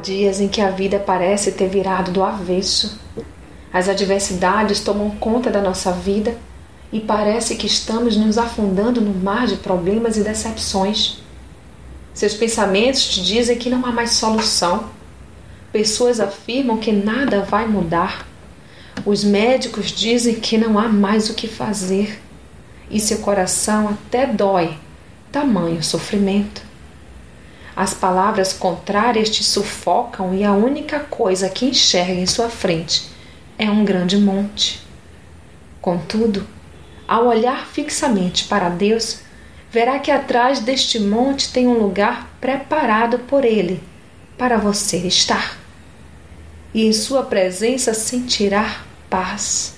dias em que a vida parece ter virado do avesso. As adversidades tomam conta da nossa vida e parece que estamos nos afundando no mar de problemas e decepções. Seus pensamentos te dizem que não há mais solução. Pessoas afirmam que nada vai mudar. Os médicos dizem que não há mais o que fazer. E seu coração até dói, tamanho sofrimento. As palavras contrárias te sufocam e a única coisa que enxerga em sua frente é um grande monte. Contudo, ao olhar fixamente para Deus, verá que atrás deste monte tem um lugar preparado por Ele para você estar. E em Sua presença sentirá paz.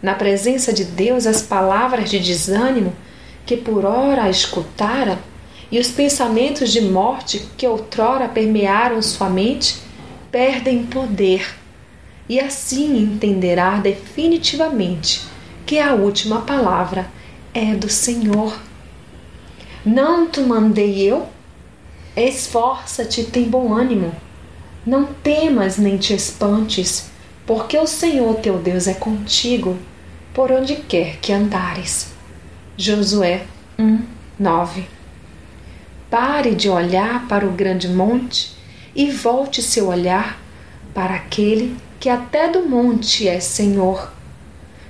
Na presença de Deus, as palavras de desânimo que por ora escutara e os pensamentos de morte que outrora permearam sua mente perdem poder, e assim entenderá definitivamente que a última palavra é do Senhor. Não te mandei eu? Esforça-te tem bom ânimo. Não temas nem te espantes, porque o Senhor teu Deus é contigo por onde quer que andares. Josué 1, 9 Pare de olhar para o grande monte e volte seu olhar para aquele que até do monte é Senhor.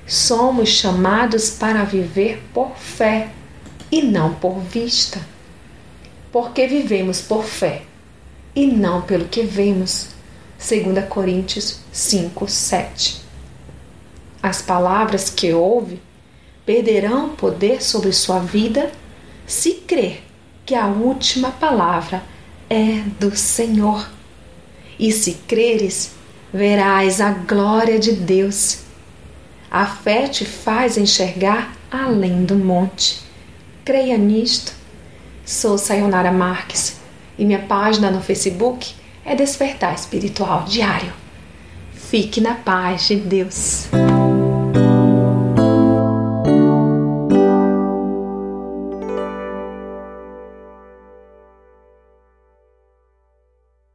Somos chamados para viver por fé e não por vista. Porque vivemos por fé e não pelo que vemos. 2 Coríntios 5, 7. As palavras que ouve perderão poder sobre sua vida se crer que a última palavra é do Senhor. E se creres, verás a glória de Deus. A fé te faz enxergar além do monte. Creia nisto. Sou Sayonara Marques e minha página no Facebook é Despertar Espiritual Diário. Fique na paz de Deus.